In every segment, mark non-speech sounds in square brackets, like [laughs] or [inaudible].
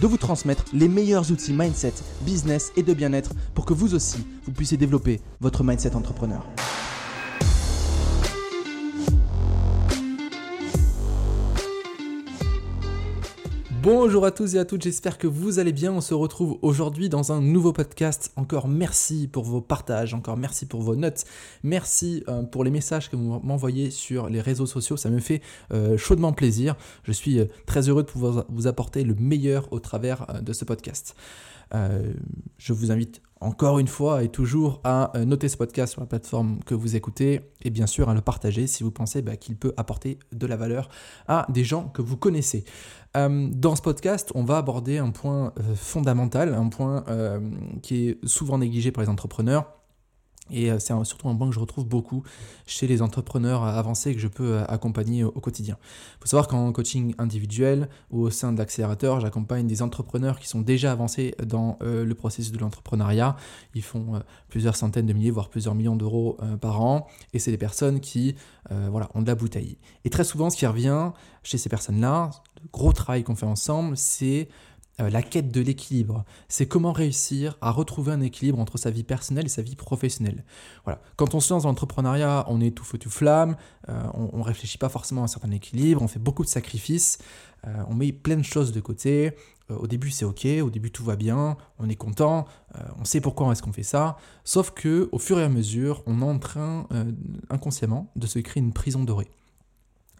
de vous transmettre les meilleurs outils mindset, business et de bien-être pour que vous aussi, vous puissiez développer votre mindset entrepreneur. Bonjour à tous et à toutes, j'espère que vous allez bien. On se retrouve aujourd'hui dans un nouveau podcast. Encore merci pour vos partages, encore merci pour vos notes, merci euh, pour les messages que vous m'envoyez sur les réseaux sociaux. Ça me fait euh, chaudement plaisir. Je suis euh, très heureux de pouvoir vous apporter le meilleur au travers de ce podcast. je vous invite encore une fois et toujours à noter ce podcast sur la plateforme que vous écoutez et bien sûr à le partager si vous pensez bah, qu'il peut apporter de la valeur à des gens que vous connaissez. Euh, dans ce podcast, on va aborder un point euh, fondamental, un point euh, qui est souvent négligé par les entrepreneurs. Et c'est surtout un point que je retrouve beaucoup chez les entrepreneurs avancés que je peux accompagner au quotidien. Il faut savoir qu'en coaching individuel ou au sein de l'accélérateur, j'accompagne des entrepreneurs qui sont déjà avancés dans le processus de l'entrepreneuriat. Ils font plusieurs centaines de milliers, voire plusieurs millions d'euros par an. Et c'est des personnes qui voilà, ont de la bouteille. Et très souvent, ce qui revient chez ces personnes-là, gros travail qu'on fait ensemble, c'est euh, la quête de l'équilibre. C'est comment réussir à retrouver un équilibre entre sa vie personnelle et sa vie professionnelle. Voilà. Quand on se lance dans l'entrepreneuriat, on est tout feu tout flamme, euh, on ne réfléchit pas forcément à un certain équilibre, on fait beaucoup de sacrifices, euh, on met plein de choses de côté. au début c'est ok, au début tout va bien, on est content, on sait pourquoi est-ce qu'on fait ça. Sauf que au fur et à mesure, on est en train inconsciemment de se créer une prison dorée.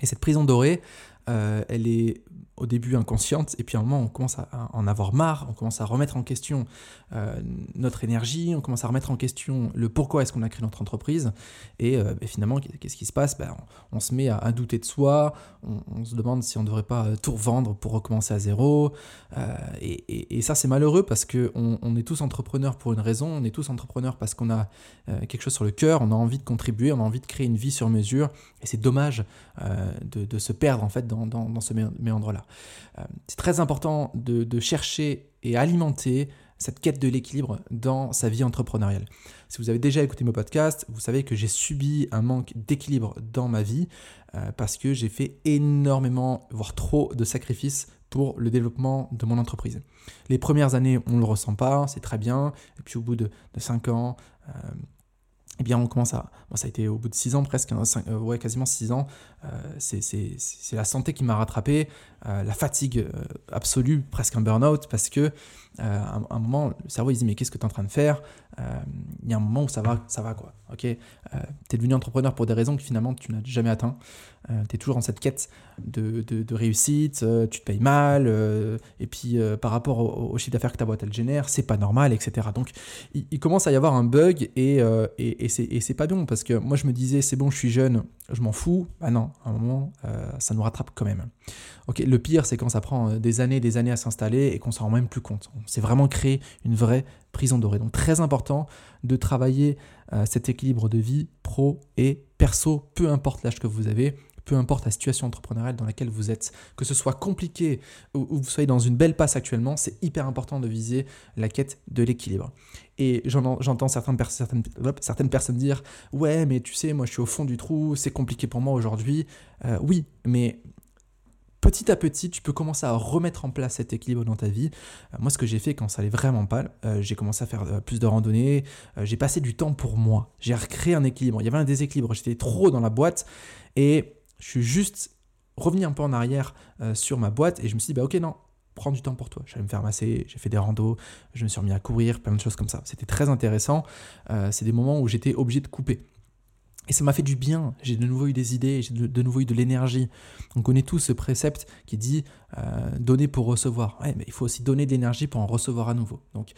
Et cette prison dorée, euh, elle est au début inconsciente, et puis à un moment on commence à en avoir marre, on commence à remettre en question euh, notre énergie, on commence à remettre en question le pourquoi est-ce qu'on a créé notre entreprise, et, euh, finalement qu'est-ce qui se passe? Ben, on, se met à, douter de soi, on, se demande si on ne devrait pas tout revendre pour recommencer à zéro, et, ça c'est malheureux parce qu'on on est tous entrepreneurs pour une raison, on est tous entrepreneurs parce qu'on a quelque chose sur le cœur, on a envie de contribuer, on a envie de créer une vie sur mesure, et c'est dommage de, se perdre en fait dans, dans, ce méandre-là. Euh, c'est très important de, chercher et alimenter cette quête de l'équilibre dans sa vie entrepreneuriale. Si vous avez déjà écouté mon podcast, vous savez que j'ai subi un manque d'équilibre dans ma vie euh, parce que j'ai fait énormément, voire trop de sacrifices pour le développement de mon entreprise. Les premières années, on ne le ressent pas, c'est très bien. Et puis au bout de, de 5 ans, euh, eh bien on commence à... Ça a été au bout de 6 ans presque, hein, ouais, quasiment 6 ans, euh, c'est la santé qui m'a rattrapé, euh, la fatigue euh, absolue, presque un burn-out, parce que à un moment, le cerveau il dit mais qu'est-ce que tu es en train de faire? Il y a un moment où ça va, ça va quoi. Ok, tu es devenu entrepreneur pour des raisons que finalement tu n'as jamais atteint. Tu es toujours en cette quête de, réussite, tu te payes mal, et puis par rapport au, chiffre d'affaires que ta boîte elle génère, c'est pas normal, etc. Donc il, commence à y avoir un bug et, c'est pas bon parce que moi je me disais c'est bon, je suis jeune, je m'en fous. Ah non, à un moment, euh, ça nous rattrape quand même. Ok, le pire, c'est quand ça prend euh, des années, des années à s'installer et qu'on s'en rend même plus compte. C'est vraiment créer une vraie prison dorée. Donc très important de travailler euh, cet équilibre de vie pro et perso, peu importe l'âge que vous avez peu importe la situation entrepreneuriale dans laquelle vous êtes, que ce soit compliqué ou, vous soyez dans une belle passe actuellement, c'est hyper important de viser la quête de l'équilibre. Et j'entends certaines, certaines, personnes dire Ouais, mais tu sais, moi je suis au fond du trou, c'est compliqué pour moi aujourd'hui. Euh, oui, mais petit à petit, tu peux commencer à remettre en place cet équilibre dans ta vie. Euh, moi, ce que j'ai fait quand ça allait vraiment pas, euh, j'ai commencé à faire plus de randonnées, j'ai passé du temps pour moi, j'ai recréé un équilibre. Il y avait un déséquilibre, j'étais trop dans la boîte et je suis juste revenu un peu en arrière euh, sur ma boîte et je me suis dit, bah ok, non, prends du temps pour toi. J'allais me faire masser, j'ai fait des randos, je me suis remis à courir, plein de choses comme ça. C'était très intéressant. Euh, c'est des moments où j'étais obligé de couper. Et ça m'a fait du bien. J'ai de nouveau eu des idées, j'ai de, nouveau eu de l'énergie. On connaît tous ce précepte qui dit euh, donner pour recevoir. Mais il faut aussi donner de l'énergie pour en recevoir à nouveau. Donc,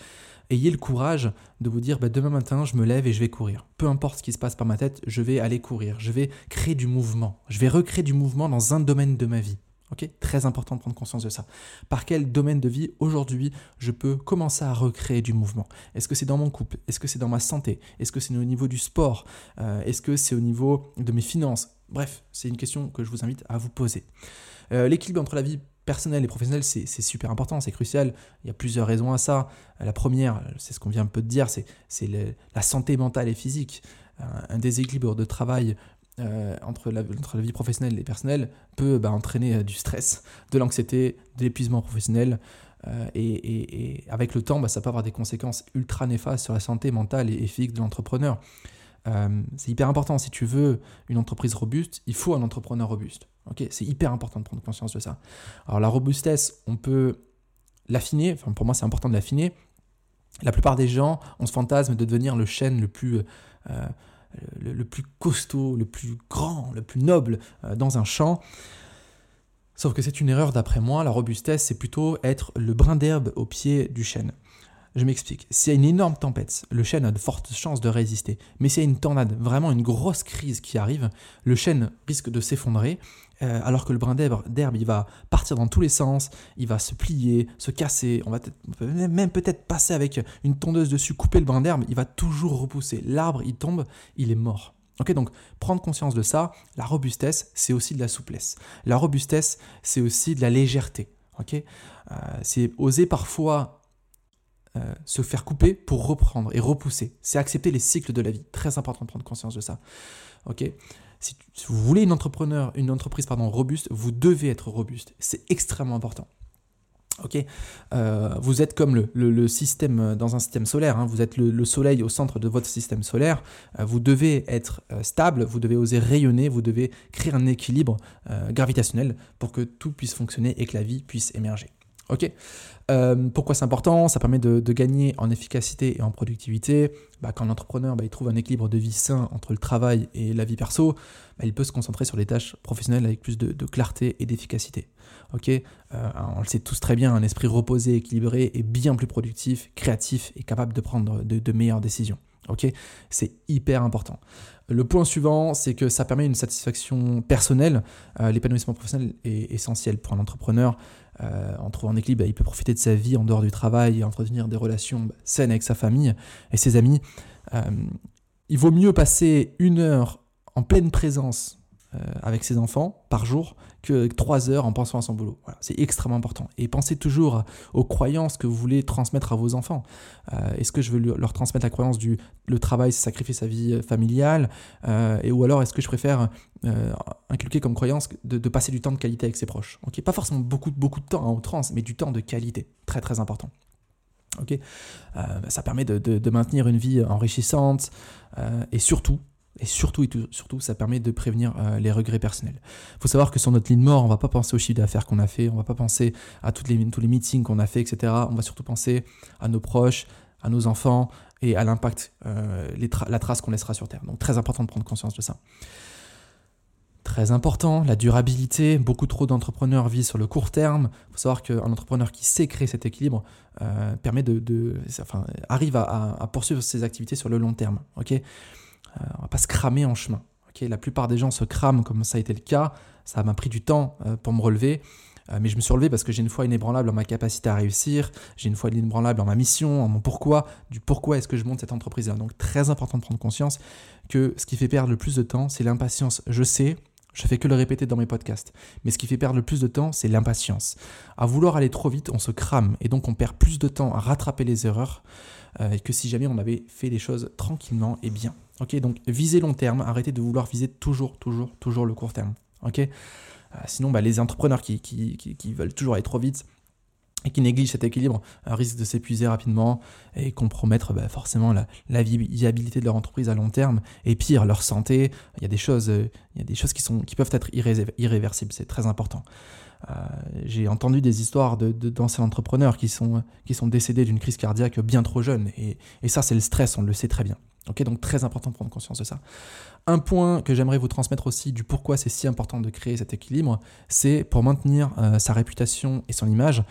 ayez le courage de vous dire bah, demain matin, je me lève et je vais courir. Peu importe ce qui se passe par ma tête, je vais aller courir. Je vais créer du mouvement. Je vais recréer du mouvement dans un domaine de ma vie. Ok, très important de prendre conscience de ça. Par quel domaine de vie aujourd'hui je peux commencer à recréer du mouvement? Est-ce que c'est dans mon couple? Est-ce que c'est dans ma santé? Est-ce que c'est au niveau du sport? Euh, Est-ce que c'est au niveau de mes finances? Bref, c'est une question que je vous invite à vous poser. Euh, l'équilibre entre la vie personnelle et professionnelle, c'est super important, c'est crucial. Il y a plusieurs raisons à ça. La première, c'est ce qu'on vient un peu de dire, c'est la santé mentale et physique. Un déséquilibre de travail euh, entre, la, vie professionnelle et personnelle peut bah, entraîner euh, du stress, de l'anxiété, de l'épuisement professionnel. Euh, et, avec le temps, bah, ça peut avoir des conséquences ultra néfastes sur la santé mentale et, physique de l'entrepreneur. c'est hyper important. Si tu veux une entreprise robuste, il faut un entrepreneur robuste. C'est hyper important de prendre conscience de ça. Alors la robustesse, on peut l'affiner. Enfin, pour moi, c'est important de l'affiner. La plupart des gens ont ce fantasme de devenir le chêne le plus le, plus costaud, le plus grand, le plus noble euh, dans un champ. Sauf que c'est une erreur d'après moi, la robustesse, c'est plutôt être le brin d'herbe au pied du chêne. Je m'explique. S'il y a une énorme tempête, le chêne a de fortes chances de résister. Mais s'il y a une tornade, vraiment une grosse crise qui arrive, le chêne risque de s'effondrer, euh, alors que le brin d'herbe, il va partir dans tous les sens, il va se plier, se casser, on va même peut-être passer avec une tondeuse dessus, couper le brin d'herbe, il va toujours repousser. L'arbre, il tombe, il est mort. Ok, donc prendre conscience de ça, la robustesse, c'est aussi de la souplesse. La robustesse, c'est aussi de la légèreté. Ok, euh, c'est oser parfois euh, se faire couper pour reprendre et repousser. C'est accepter les cycles de la vie. Très important de prendre conscience de ça. Ok? Si, vous voulez une, entrepreneur, une entreprise pardon, robuste, vous devez être robuste. C'est extrêmement important. Ok, euh, vous êtes comme le, système euh, dans un système solaire. Hein. vous êtes le, soleil au centre de votre système solaire. vous devez être stable, vous devez oser rayonner, vous devez créer un équilibre gravitationnel pour que tout puisse fonctionner et que la vie puisse émerger. Ok euh, Pourquoi c'est important? Ça permet de, gagner en efficacité et en productivité. Bah, quand l'entrepreneur bah, il trouve un équilibre de vie sain entre le travail et la vie perso, bah, il peut se concentrer sur les tâches professionnelles avec plus de, clarté et d'efficacité. Ok euh, on le sait tous très bien, un esprit reposé, équilibré est bien plus productif, créatif et capable de prendre de meilleures décisions. Ok, c'est hyper important. Le point suivant, c'est que ça permet une satisfaction personnelle. Euh, l'épanouissement professionnel est essentiel pour un entrepreneur. Euh, en trouvant un équilibre, bah, il peut profiter de sa vie en dehors du travail et entretenir des relations bah, saines avec sa famille et ses amis. Euh, il vaut mieux passer une heure en pleine présence euh, avec ses enfants par jour que trois heures en pensant à son boulot. c'est extrêmement important. Et pensez toujours aux croyances que vous voulez transmettre à vos enfants. Euh, est-ce que je veux leur transmettre la croyance du le travail, c'est sacrifier sa vie euh, familiale et, Ou alors est-ce que je préfère inculquer comme croyance de, passer du temps de qualité avec ses proches? Ok, Pas forcément beaucoup, beaucoup de temps en trans, mais du temps de qualité. Très très important. Ok, ça permet de, de, maintenir une vie enrichissante et surtout, et surtout, surtout, ça permet de prévenir euh, les regrets personnels. Il faut savoir que sur notre ligne mort, on ne va pas penser au chiffre d'affaires qu'on a fait, on ne va pas penser à toutes les, tous les meetings qu'on a fait, etc. On va surtout penser à nos proches, à nos enfants et à l'impact, euh, la trace qu'on laissera sur Terre. Donc très important de prendre conscience de ça. Très important, la durabilité. Beaucoup trop d'entrepreneurs vivent sur le court terme. Il faut savoir qu'un entrepreneur qui sait créer cet équilibre euh, permet de, arrive à, à, poursuivre ses activités sur le long terme. ok? Euh, on va pas se cramer en chemin. la plupart des gens se crament comme ça a été le cas. Ça m'a pris du temps euh, pour me relever. Euh, mais je me suis relevé parce que j'ai une foi inébranlable en ma capacité à réussir, j'ai une foi inébranlable en ma mission, en mon pourquoi, du pourquoi est-ce que je monte cette entreprise-là. Donc très important de prendre conscience que ce qui fait perdre le plus de temps, c'est l'impatience. Je sais, je fais que le répéter dans mes podcasts. Mais ce qui fait perdre le plus de temps, c'est l'impatience. À vouloir aller trop vite, on se crame et donc on perd plus de temps à rattraper les erreurs que si jamais on avait fait les choses tranquillement et bien. Ok, donc visez long terme, arrêtez de vouloir viser toujours, toujours, toujours le court terme. Ok, euh, sinon bah, les entrepreneurs qui, veulent toujours aller trop vite et qui négligent cet équilibre euh, risquent de s'épuiser rapidement et compromettre bah, forcément la, viabilité de leur entreprise à long terme et pire leur santé. Il y a des choses, euh, il y a des choses qui, sont, qui peuvent être irréversibles, c'est très important. j'ai entendu des histoires de, d'anciens entrepreneurs qui sont, qui sont décédés d'une crise cardiaque bien trop jeune. Et, et ça, c'est le stress, on le sait très bien. Ok, donc très important de prendre conscience de ça. Un point que j'aimerais vous transmettre aussi du pourquoi c'est si important de créer cet équilibre, c'est pour maintenir euh, sa réputation et son image.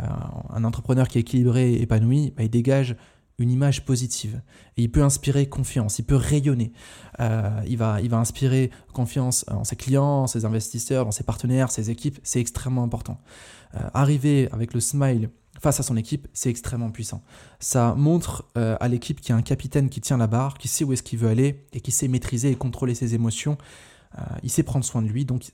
Euh, un entrepreneur qui est équilibré épanoui, bah, il dégage une image positive. Et il peut inspirer confiance, il peut rayonner. Euh, il, va, inspirer confiance en ses clients, ses investisseurs, dans ses partenaires, ses équipes. C'est extrêmement important. Euh, arriver avec le smile face à son équipe, c'est extrêmement puissant. Ça montre à l'équipe qu'il y a un capitaine qui tient la barre, qui sait où est-ce qu'il veut aller et qui sait maîtriser et contrôler ses émotions. il sait prendre soin de lui, donc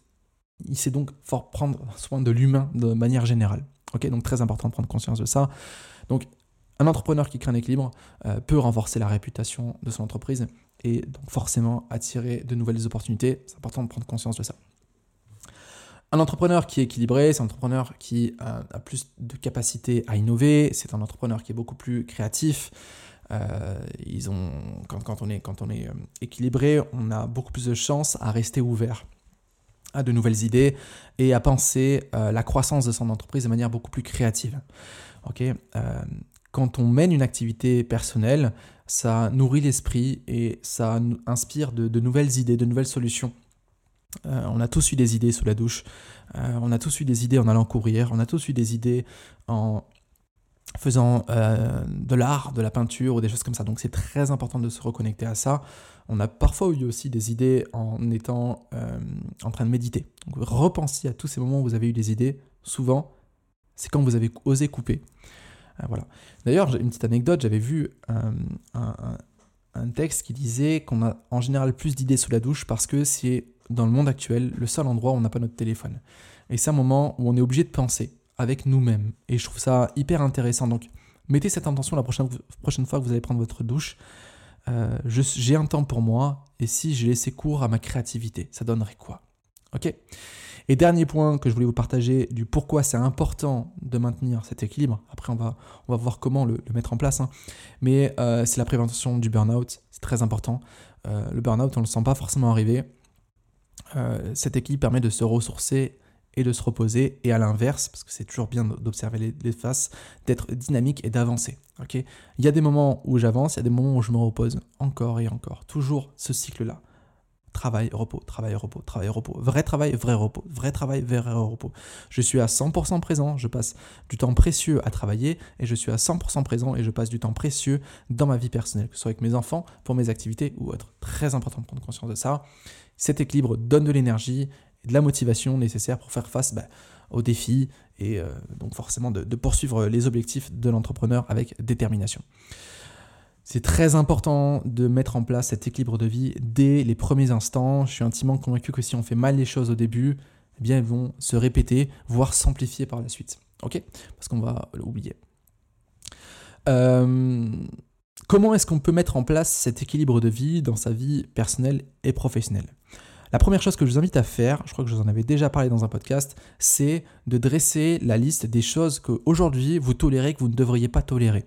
il sait donc fort prendre soin de l'humain de manière générale. Ok, donc très important de prendre conscience de ça. Donc un entrepreneur qui crée un équilibre euh, peut renforcer la réputation de son entreprise et donc forcément attirer de nouvelles opportunités. C'est important de prendre conscience de ça. Un entrepreneur qui est équilibré, c'est un entrepreneur qui euh, a plus de capacité à innover, c'est un entrepreneur qui est beaucoup plus créatif. Euh, ils ont, quand, on est, quand on est équilibré, on a beaucoup plus de chances à rester ouvert à de nouvelles idées et à penser la croissance de son entreprise de manière beaucoup plus créative. Ok, quand on mène une activité personnelle, ça nourrit l'esprit et ça inspire de, nouvelles idées, de nouvelles solutions. Euh, on a tous eu des idées sous la douche, euh, on a tous eu des idées en allant courir, on a tous eu des idées en faisant euh, de l'art, de la peinture ou des choses comme ça. Donc c'est très important de se reconnecter à ça. On a parfois eu aussi des idées en étant en train de méditer. Donc repensez à tous ces moments où vous avez eu des idées. Souvent, c'est quand vous avez osé couper. Euh, voilà. D'ailleurs, une petite anecdote, j'avais vu euh, un, texte qui disait qu'on a en général plus d'idées sous la douche parce que c'est dans le monde actuel le seul endroit où on n'a pas notre téléphone. Et c'est un moment où on est obligé de penser avec nous-mêmes. Et je trouve ça hyper intéressant. Donc, mettez cette intention la prochaine fois que vous allez prendre votre douche. Euh, j'ai un temps pour moi, et si je laissais cours à ma créativité, ça donnerait quoi? Ok? Et dernier point que je voulais vous partager du pourquoi c'est important de maintenir cet équilibre. Après, on va, on va voir comment le, mettre en place. Hein. Mais euh, c'est la prévention du burn-out. C'est très important. Euh, le burn-out, on ne le sent pas forcément arriver. Euh, cet équilibre permet de se ressourcer et de se reposer. Et à l'inverse, parce que c'est toujours bien d'observer les, faces, d'être dynamique et d'avancer. Ok? Il y a des moments où j'avance, il y a des moments où je me repose encore et encore. Toujours ce cycle-là. Travail, repos, travail, repos, travail, repos. Vrai travail, vrai repos. Vrai travail, vrai repos. Je suis à 100% présent, je passe du temps précieux à travailler et je suis à 100% présent et je passe du temps précieux dans ma vie personnelle, que ce soit avec mes enfants, pour mes activités ou autres. Très important de prendre conscience de ça. Cet équilibre donne de l'énergie et de la motivation nécessaire pour faire face bah, aux défis et euh, donc forcément de poursuivre les objectifs de l'entrepreneur avec détermination. C'est très important de mettre en place cet équilibre de vie dès les premiers instants. Je suis intimement convaincu que si on fait mal les choses au début, eh bien elles vont se répéter, voire s'amplifier par la suite. Ok? Parce qu'on va l'oublier. Euh, comment est-ce qu'on peut mettre en place cet équilibre de vie dans sa vie personnelle et professionnelle? La première chose que je vous invite à faire, je crois que je vous en avais déjà parlé dans un podcast, c'est de dresser la liste des choses qu'aujourd'hui vous tolérez que vous ne devriez pas tolérer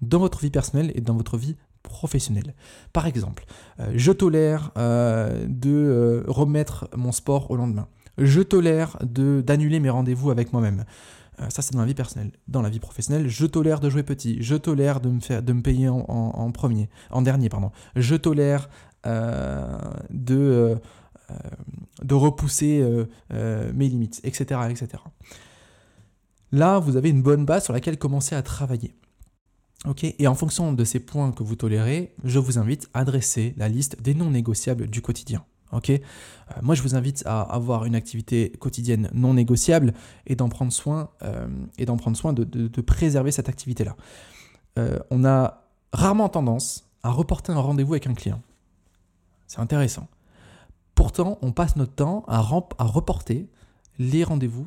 dans votre vie personnelle et dans votre vie professionnelle. Par exemple, euh, je tolère euh, de euh, remettre mon sport au lendemain. Je tolère d'annuler mes rendez-vous avec moi-même. ça, c'est dans la vie personnelle. Dans la vie professionnelle, je tolère de jouer petit. Je tolère de me, faire, de me payer en, premier, en dernier. Pardon. Je tolère de, de repousser mes limites, etc., etc. Là, vous avez une bonne base sur laquelle commencer à travailler. Et en fonction de ces points que vous tolérez, je vous invite à dresser la liste des non négociables du quotidien. Euh, moi, je vous invite à avoir une activité quotidienne non négociable et d'en prendre soin, euh, et d'en prendre soin de, préserver cette activité-là. Euh, on a rarement tendance à reporter un rendez-vous avec un client. C'est intéressant. Pourtant, on passe notre temps à reporter les rendez-vous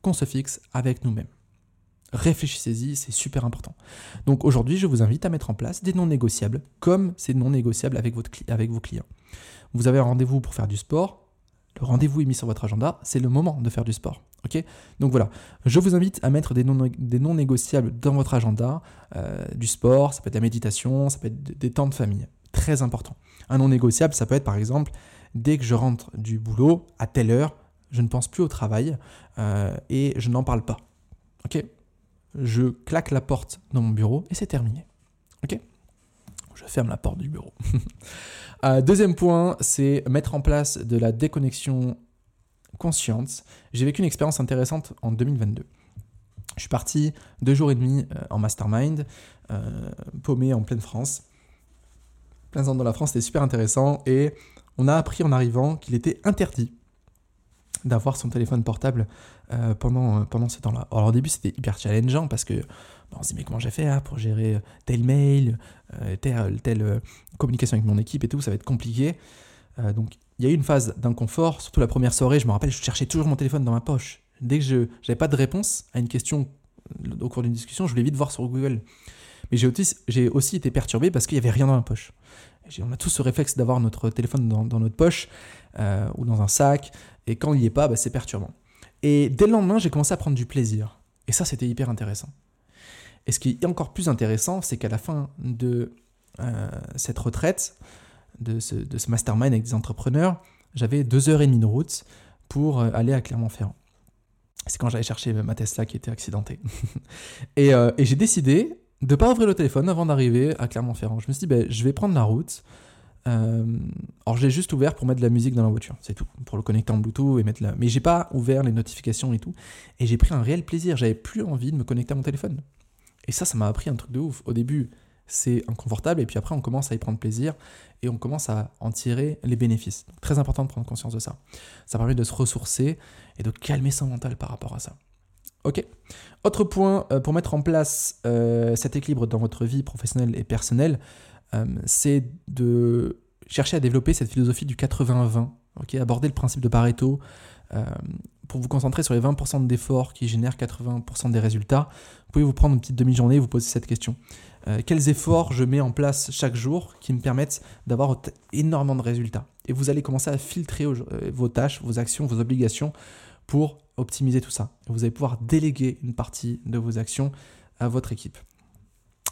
qu'on se fixe avec nous-mêmes. Réfléchissez-y, c'est super important. Donc aujourd'hui, je vous invite à mettre en place des non négociables, comme c'est non négociable avec, vos clients. Vous avez un rendez-vous pour faire du sport, le rendez-vous est mis sur votre agenda, c'est le moment de faire du sport. Donc voilà, je vous invite à mettre des non, des non négociables dans votre agenda, euh, du sport, ça peut être la méditation, ça peut être des temps de famille. Très important. Un non négociable, ça peut être par exemple, dès que je rentre du boulot, à telle heure, je ne pense plus au travail euh, et je n'en parle pas. Ok? Je claque la porte dans mon bureau et c'est terminé. Ok? Je ferme la porte du bureau. [laughs] Euh, deuxième point, c'est mettre en place de la déconnexion consciente. J'ai vécu une expérience intéressante en 2022. Je suis parti deux jours et demi en mastermind, paumé en pleine France. Plein centre de la France, c'était super intéressant. Et on a appris en arrivant qu'il était interdit d'avoir son téléphone portable pendant, pendant ce temps-là. Alors au début, c'était hyper challengeant parce que on se dit, mais comment j'ai fait pour gérer tel mail, telle, telle communication avec mon équipe et tout, ça va être compliqué. donc il y a eu une phase d'inconfort, surtout la première soirée, je me rappelle, je cherchais toujours mon téléphone dans ma poche. Dès que je n'avais pas de réponse à une question au cours d'une discussion, je voulais vite voir sur Google. Mais j'ai aussi, aussi, été perturbé parce qu'il n'y avait rien dans ma poche. On a tous ce réflexe d'avoir notre téléphone dans, notre poche euh, ou dans un sac, et quand il n'y est pas, bah, c'est perturbant. Et dès le lendemain, j'ai commencé à prendre du plaisir. Et ça, c'était hyper intéressant. Et ce qui est encore plus intéressant, c'est qu'à la fin de euh, cette retraite, de ce, mastermind avec des entrepreneurs, j'avais deux heures et demie de route pour euh, aller à Clermont-Ferrand. C'est quand j'allais chercher ma Tesla qui était accidentée. [laughs] Et, j'ai décidé de pas ouvrir le téléphone avant d'arriver à Clermont-Ferrand. Je me suis dit, ben, je vais prendre la route. Euh, alors, je juste ouvert pour mettre de la musique dans la voiture, c'est tout. Pour le connecter en Bluetooth et mettre la. Mais j'ai pas ouvert les notifications et tout. Et j'ai pris un réel plaisir. J'avais plus envie de me connecter à mon téléphone. Et ça, ça m'a appris un truc de ouf. Au début, c'est inconfortable et puis après on commence à y prendre plaisir et on commence à en tirer les bénéfices. très important de prendre conscience de ça. Ça permet de se ressourcer et de calmer son mental par rapport à ça. Ok. Autre point euh, pour mettre en place euh, cet équilibre dans votre vie professionnelle et personnelle, euh, c'est de chercher à développer cette philosophie du 80-20. Ok, aborder le principe de Pareto pour vous concentrer sur les 20% d'efforts qui génèrent 80% des résultats. Vous pouvez vous prendre une petite demi-journée et vous poser cette question. Quels efforts je mets en place chaque jour qui me permettent d'avoir énormément de résultats? Et vous allez commencer à filtrer vos tâches, vos actions, vos obligations pour optimiser tout ça. Vous allez pouvoir déléguer une partie de vos actions à votre équipe.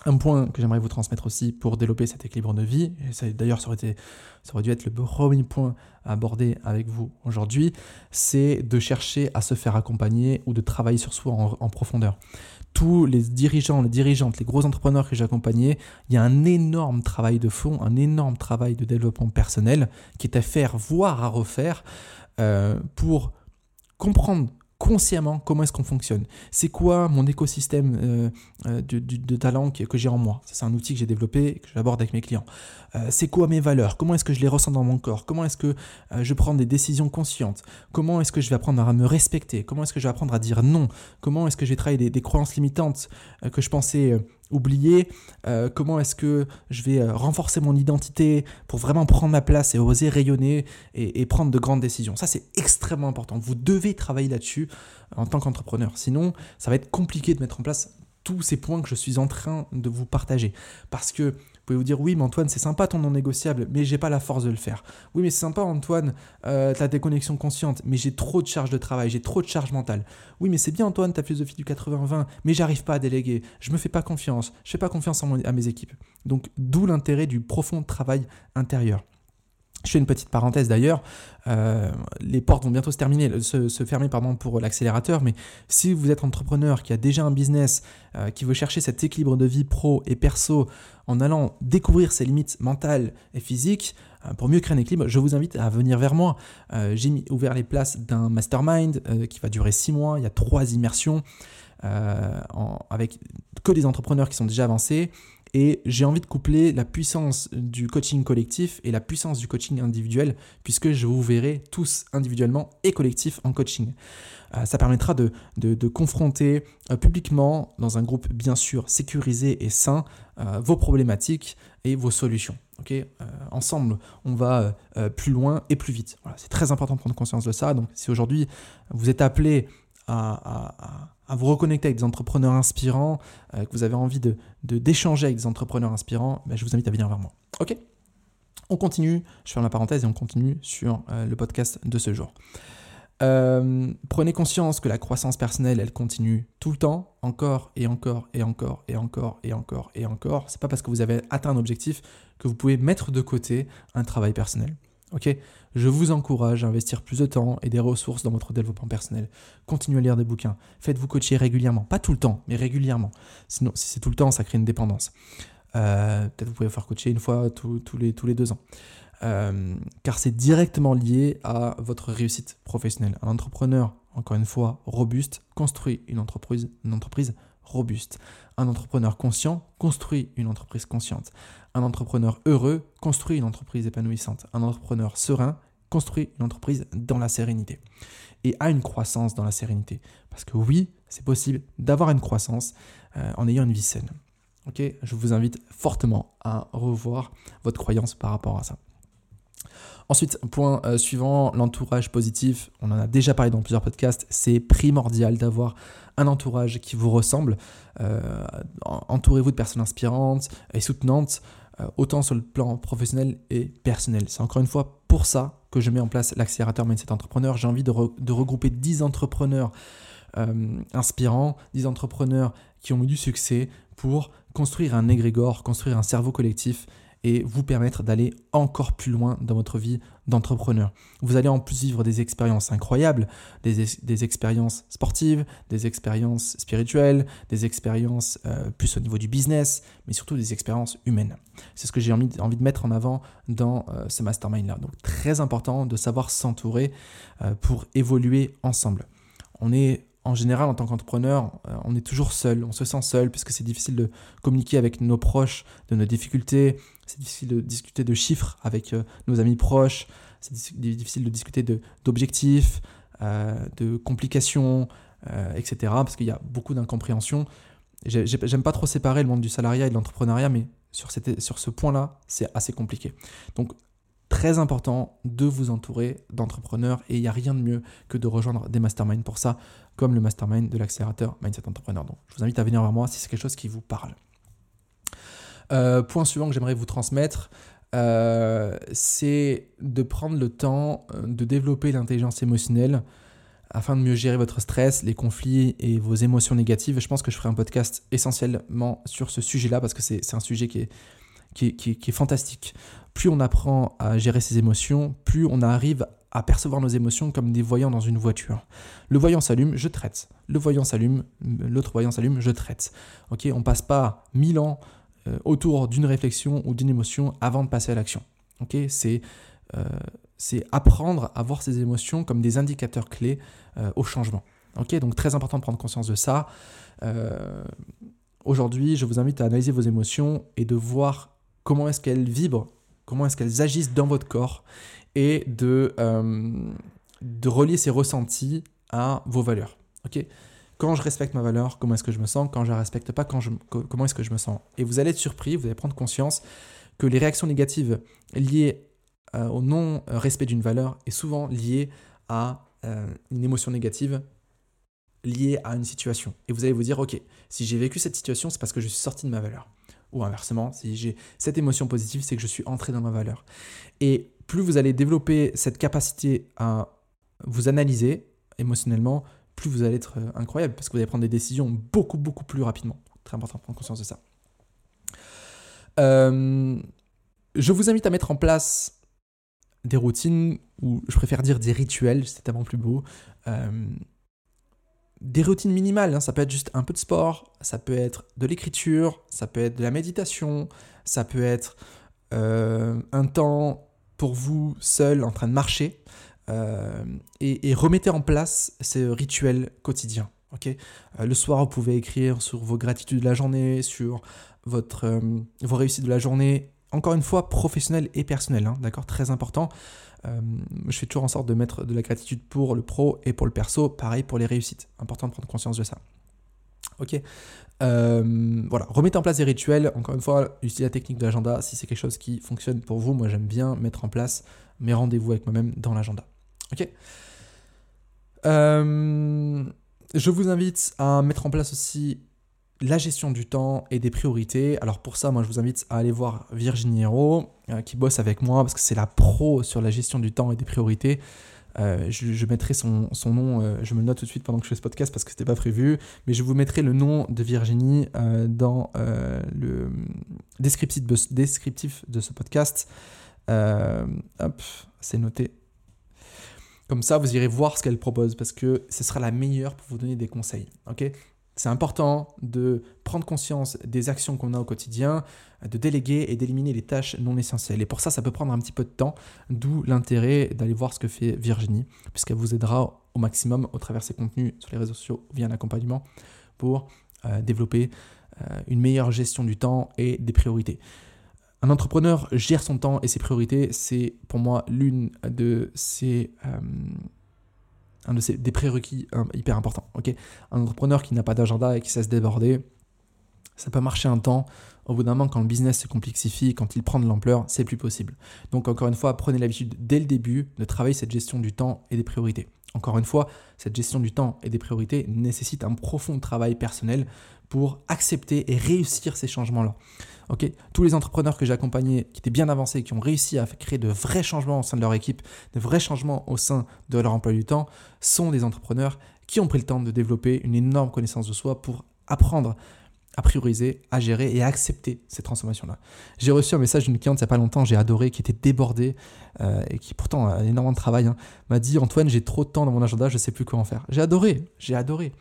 Un point que j'aimerais vous transmettre aussi pour développer cet équilibre de vie, et d'ailleurs ça, aurait dû être le premier point à aborder avec vous aujourd'hui, c'est de chercher à se faire accompagner ou de travailler sur soi en profondeur tous les dirigeants, les dirigeantes, les gros entrepreneurs que j'ai accompagnés, il y a un énorme travail de fond, un énorme travail de développement personnel qui est à faire, voire à refaire, euh, pour comprendre consciemment comment est-ce qu'on fonctionne. C'est quoi mon écosystème euh, euh, de, talent que, j'ai en moi? C'est un outil que j'ai développé, que j'aborde avec mes clients. Euh, c'est quoi mes valeurs? Comment est-ce que je les ressens dans mon corps? Comment est-ce que je prends des décisions conscientes? Comment est-ce que je vais apprendre à me respecter? Comment est-ce que je vais apprendre à dire non? Comment est-ce que je vais travailler des croyances limitantes que je pensais oublier euh, comment est-ce que je vais euh, renforcer mon identité pour vraiment prendre ma place et oser rayonner et, prendre de grandes décisions. Ça, c'est extrêmement important. Vous devez travailler là-dessus en tant qu'entrepreneur. Sinon, ça va être compliqué de mettre en place tous ces points que je suis en train de vous partager. Parce que pouvez vous dire, oui, mais Antoine, c'est sympa ton non négociable, mais j'ai pas la force de le faire. Oui, mais c'est sympa, Antoine, euh, ta déconnexion consciente, mais j'ai trop de charge de travail, j'ai trop de charge mentale. Oui, mais c'est bien, Antoine, ta philosophie du 80-20, mais j'arrive pas à déléguer, je me fais pas confiance, je fais pas confiance à mes équipes. Donc, d'où l'intérêt du profond travail intérieur. Je fais une petite parenthèse d'ailleurs, euh, les portes vont bientôt se, terminer, se, fermer pardon, pour l'accélérateur, mais si vous êtes entrepreneur qui a déjà un business, euh, qui veut chercher cet équilibre de vie pro et perso en allant découvrir ses limites mentales et physiques, euh, pour mieux créer un équilibre, je vous invite à venir vers moi. J'ai ouvert les places d'un mastermind qui va durer six mois, il y a trois immersions. avec que des entrepreneurs qui sont déjà avancés et j'ai envie de coupler la puissance du coaching collectif et la puissance du coaching individuel, puisque je vous verrai tous individuellement et collectif en coaching. Euh, ça permettra de, de, confronter euh, publiquement, dans un groupe bien sûr sécurisé et sain, euh, vos problématiques et vos solutions. ensemble, on va plus loin et plus vite. Voilà, c'est très important de prendre conscience de ça. Donc si aujourd'hui vous êtes appelé à vous reconnecter avec des entrepreneurs inspirants, euh, que vous avez envie d'échanger avec des entrepreneurs inspirants, ben, je vous invite à venir vers moi. Ok? On continue, je ferme la parenthèse et on continue sur euh, le podcast de ce jour. Euh, prenez conscience que la croissance personnelle, elle continue tout le temps, encore et encore et encore et encore et encore et encore. C'est pas parce que vous avez atteint un objectif que vous pouvez mettre de côté un travail personnel. Ok Je vous encourage à investir plus de temps et des ressources dans votre développement personnel. Continuez à lire des bouquins. Faites-vous coacher régulièrement. Pas tout le temps, mais régulièrement. Sinon, si c'est tout le temps, ça crée une dépendance. Euh, peut-être vous pouvez faire coacher une fois tous, les, tous les deux ans. car c'est directement lié à votre réussite professionnelle. Un entrepreneur, encore une fois, robuste, construit une entreprise robuste. Un entrepreneur conscient construit une entreprise consciente. Un entrepreneur heureux construit une entreprise épanouissante. Un entrepreneur serein construit une entreprise dans la sérénité et a une croissance dans la sérénité. Parce que oui, c'est possible d'avoir une croissance euh, en ayant une vie saine. Je vous invite fortement à revoir votre croyance par rapport à ça. Ensuite, point euh, suivant, l'entourage positif. On en a déjà parlé dans plusieurs podcasts. C'est primordial d'avoir un entourage qui vous ressemble. Euh, entourez-vous de personnes inspirantes et soutenantes, autant sur le plan professionnel et personnel. C'est encore une fois pour ça que je mets en place l'accélérateur Mindset Entrepreneur. J'ai envie de, regrouper 10 entrepreneurs euh, inspirants, 10 entrepreneurs qui ont eu du succès pour construire un égrégore, construire un cerveau collectif et vous permettre d'aller encore plus loin dans votre vie d'entrepreneur. Vous allez en plus vivre des expériences incroyables, des, expériences sportives, des expériences spirituelles, des expériences euh, plus au niveau du business, mais surtout des expériences humaines. C'est ce que j'ai envie, de mettre en avant dans euh, ce mastermind-là. Donc très important de savoir s'entourer euh, pour évoluer ensemble. On est en général, en tant qu'entrepreneur, euh, on est toujours seul, on se sent seul puisque c'est difficile de communiquer avec nos proches de nos difficultés, c'est difficile de discuter de chiffres avec euh, nos amis proches, c'est difficile de discuter d'objectifs, euh, de complications, etc. parce qu'il y a beaucoup d'incompréhension. J'aime pas trop séparer le monde du salariat et de l'entrepreneuriat, mais sur, sur ce point-là, c'est assez compliqué. Donc très important de vous entourer d'entrepreneurs et il n'y a rien de mieux que de rejoindre des masterminds pour ça, comme le mastermind de l'accélérateur Mindset Entrepreneur. Donc, je vous invite à venir vers moi si c'est quelque chose qui vous parle. Euh, point suivant que j'aimerais vous transmettre, euh, c'est de prendre le temps euh, de développer l'intelligence émotionnelle afin de mieux gérer votre stress, les conflits et vos émotions négatives. Je pense que je ferai un podcast essentiellement sur ce sujet-là parce que c'est un sujet qui est, qui est, fantastique. Plus on apprend à gérer ses émotions, plus on arrive à percevoir nos émotions comme des voyants dans une voiture. Le voyant s'allume, je traite. Le voyant s'allume, l'autre voyant s'allume, je traite. Ok, on passe pas mille ans euh, autour d'une réflexion ou d'une émotion avant de passer à l'action. Ok, c'est euh, apprendre à voir ses émotions comme des indicateurs clés euh, au changement. Ok, donc très important de prendre conscience de ça. Aujourd'hui, je vous invite à analyser vos émotions et de voir comment est-ce qu'elles vibrent, comment est-ce qu'elles agissent dans votre corps et de, euh, relier ces ressentis à vos valeurs. Quand je respecte ma valeur, comment est-ce que je me sens? Quand je ne la respecte pas, comment est-ce que je me sens? Et vous allez être surpris, vous allez prendre conscience que les réactions négatives liées euh, au non-respect d'une valeur est souvent liées à euh, une émotion négative liée à une situation. Et vous allez vous dire, ok, si j'ai vécu cette situation, c'est parce que je suis sorti de ma valeur. Ou inversement, si j'ai cette émotion positive, c'est que je suis entré dans ma valeur. Et plus vous allez développer cette capacité à vous analyser émotionnellement, plus vous allez être euh, incroyable parce que vous allez prendre des décisions beaucoup, beaucoup plus rapidement. Très important de prendre conscience de ça. Euh, je vous invite à mettre en place des routines, ou je préfère dire des rituels, c'est tellement plus beau. Euh, des routines minimales. Hein. Ça peut être juste un peu de sport, ça peut être de l'écriture, ça peut être de la méditation, ça peut être euh, un temps pour vous seul en train de marcher. Euh, et, remettez en place ces rituels quotidiens. euh, le soir, vous pouvez écrire sur vos gratitudes de la journée, sur votre, vos réussites de la journée. Encore une fois, professionnel et personnel, hein, d'accord? Très important. Euh, je fais toujours en sorte de mettre de la gratitude pour le pro et pour le perso. Pareil pour les réussites. Important de prendre conscience de ça. Ok euh, Voilà, remettez en place des rituels. Encore une fois, utilisez la technique de l'agenda si c'est quelque chose qui fonctionne pour vous. Moi, j'aime bien mettre en place mes rendez-vous avec moi-même dans l'agenda. Ok euh, Je vous invite à mettre en place aussi la gestion du temps et des priorités. Alors pour ça, moi je vous invite à aller voir Virginie Hero, euh, qui bosse avec moi parce que c'est la pro sur la gestion du temps et des priorités. Euh, je, mettrai son, nom, euh, je me le note tout de suite pendant que je fais ce podcast parce que ce n'était pas prévu, mais je vous mettrai le nom de Virginie dans le descriptif de, descriptif de ce podcast. hop, c'est noté. Comme ça, vous irez voir ce qu'elle propose parce que ce sera la meilleure pour vous donner des conseils. Ok? C'est important de prendre conscience des actions qu'on a au quotidien, de déléguer et d'éliminer les tâches non essentielles. Et pour ça, ça peut prendre un petit peu de temps, d'où l'intérêt d'aller voir ce que fait Virginie, puisqu'elle vous aidera au maximum au travers de ses contenus sur les réseaux sociaux via un accompagnement pour euh, développer euh, une meilleure gestion du temps et des priorités. Un entrepreneur gère son temps et ses priorités, c'est pour moi l'une de ses... Euh, un de ces, des prérequis hyper importants. un entrepreneur qui n'a pas d'agenda et qui sait se déborder, ça peut marcher un temps. Au bout d'un moment, quand le business se complexifie, quand il prend de l'ampleur, c'est plus possible. Donc encore une fois, prenez l'habitude dès le début de travailler cette gestion du temps et des priorités. Encore une fois, cette gestion du temps et des priorités nécessite un profond travail personnel pour accepter et réussir ces changements-là. Ok, Tous les entrepreneurs que j'ai accompagnés qui étaient bien avancés, qui ont réussi à créer de vrais changements au sein de leur équipe, de vrais changements au sein de leur emploi du temps, sont des entrepreneurs qui ont pris le temps de développer une énorme connaissance de soi pour apprendre à prioriser, à gérer et à accepter ces transformations-là. J'ai reçu un message d'une cliente il n'y a pas longtemps, j'ai adoré, qui était débordée euh, et qui pourtant a énormément de travail, hein, m'a dit Antoine, j'ai trop de temps dans mon agenda, je ne sais plus comment faire. J'ai adoré, j'ai adoré.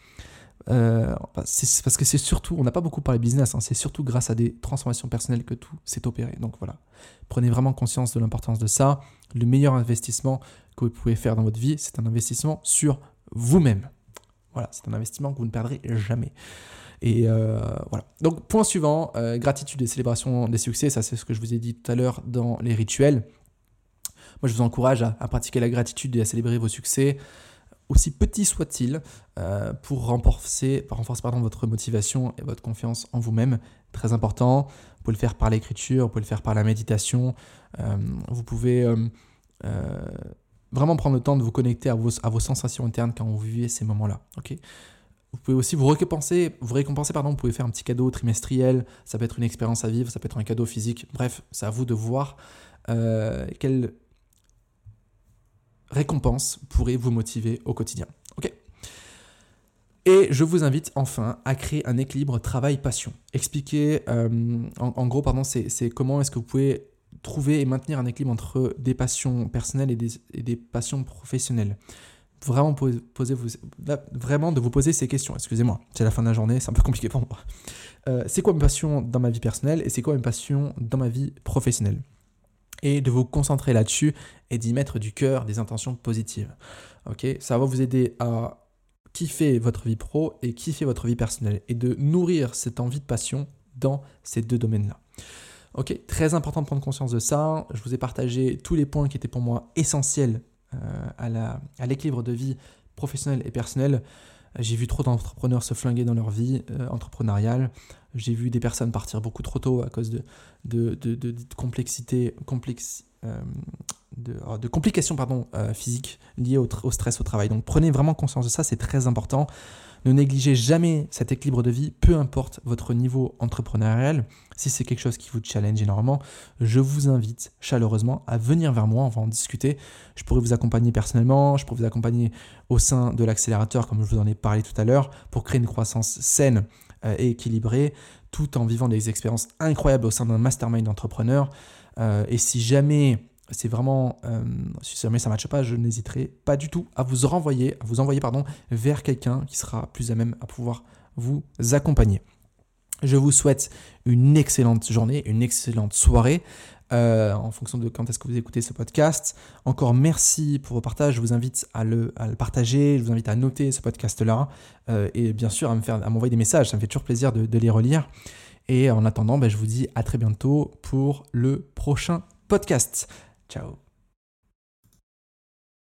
Euh, parce que c'est surtout, on n'a pas beaucoup parlé business, hein, c'est surtout grâce à des transformations personnelles que tout s'est opéré. Donc voilà, prenez vraiment conscience de l'importance de ça. Le meilleur investissement que vous pouvez faire dans votre vie, c'est un investissement sur vous-même. Voilà, c'est un investissement que vous ne perdrez jamais. Et euh, voilà. Donc point suivant, euh, gratitude et célébration des succès, ça c'est ce que je vous ai dit tout à l'heure dans les rituels. Moi je vous encourage à pratiquer la gratitude et à célébrer vos succès aussi petit soit-il, euh, pour renforcer, renforcer pardon, votre motivation et votre confiance en vous-même. Très important. Vous pouvez le faire par l'écriture, vous pouvez le faire par la méditation. Euh, vous pouvez euh, vraiment prendre le temps de vous connecter à vos, à vos sensations internes quand vous vivez ces moments-là. ok? Vous pouvez aussi vous récompenser, vous récompenser, pardon, vous pouvez faire un petit cadeau trimestriel, ça peut être une expérience à vivre, ça peut être un cadeau physique, bref, c'est à vous de voir quel récompense pourrait vous motiver au quotidien. Ok et je vous invite enfin à créer un équilibre travail-passion. Expliquer, euh, en, gros, pardon, c'est comment est-ce que vous pouvez trouver et maintenir un équilibre entre des passions personnelles et des, passions professionnelles. Vraiment, vous, vraiment de vous poser ces questions. Excusez-moi, c'est la fin de la journée, c'est un peu compliqué pour moi. Euh, c'est quoi mes passions dans ma vie personnelle et c'est quoi mes passions dans ma vie professionnelle? Et de vous concentrer là-dessus et d'y mettre du cœur, des intentions positives. Ça va vous aider à kiffer votre vie pro et kiffer votre vie personnelle et de nourrir cette envie de passion dans ces deux domaines-là. Ok, très important de prendre conscience de ça. Je vous ai partagé tous les points qui étaient pour moi essentiels euh, à l'équilibre de vie professionnelle et personnelle. J'ai vu trop d'entrepreneurs se flinguer dans leur vie euh, entrepreneuriale. J'ai vu des personnes partir beaucoup trop tôt à cause de, de, de, complexité, complexe, euh, oh, de, complications pardon, euh, physiques liées au, stress au travail. Donc prenez vraiment conscience de ça, c'est très important. Ne négligez jamais cet équilibre de vie, peu importe votre niveau entrepreneurial. Si c'est quelque chose qui vous challenge énormément, je vous invite chaleureusement à venir vers moi, on va en discuter. Je pourrais vous accompagner personnellement, je pourrais vous accompagner au sein de l'accélérateur, comme je vous en ai parlé tout à l'heure, pour créer une croissance saine euh, et équilibrée, tout en vivant des expériences incroyables au sein d'un mastermind d'entrepreneurs. Euh, et si jamais c'est vraiment, euh, si jamais ça ne matche pas, je n'hésiterai pas du tout à vous renvoyer, à vous envoyer pardon, vers quelqu'un qui sera plus à même à pouvoir vous accompagner. Je vous souhaite une excellente journée, une excellente soirée. Euh, en fonction de quand est-ce que vous écoutez ce podcast. Encore merci pour vos partages. Je vous invite à le, partager. Je vous invite à noter ce podcast-là. Euh, et bien sûr, à m'envoyer des messages. Ça me fait toujours plaisir de, les relire. Et en attendant, ben, je vous dis à très bientôt pour le prochain podcast. Ciao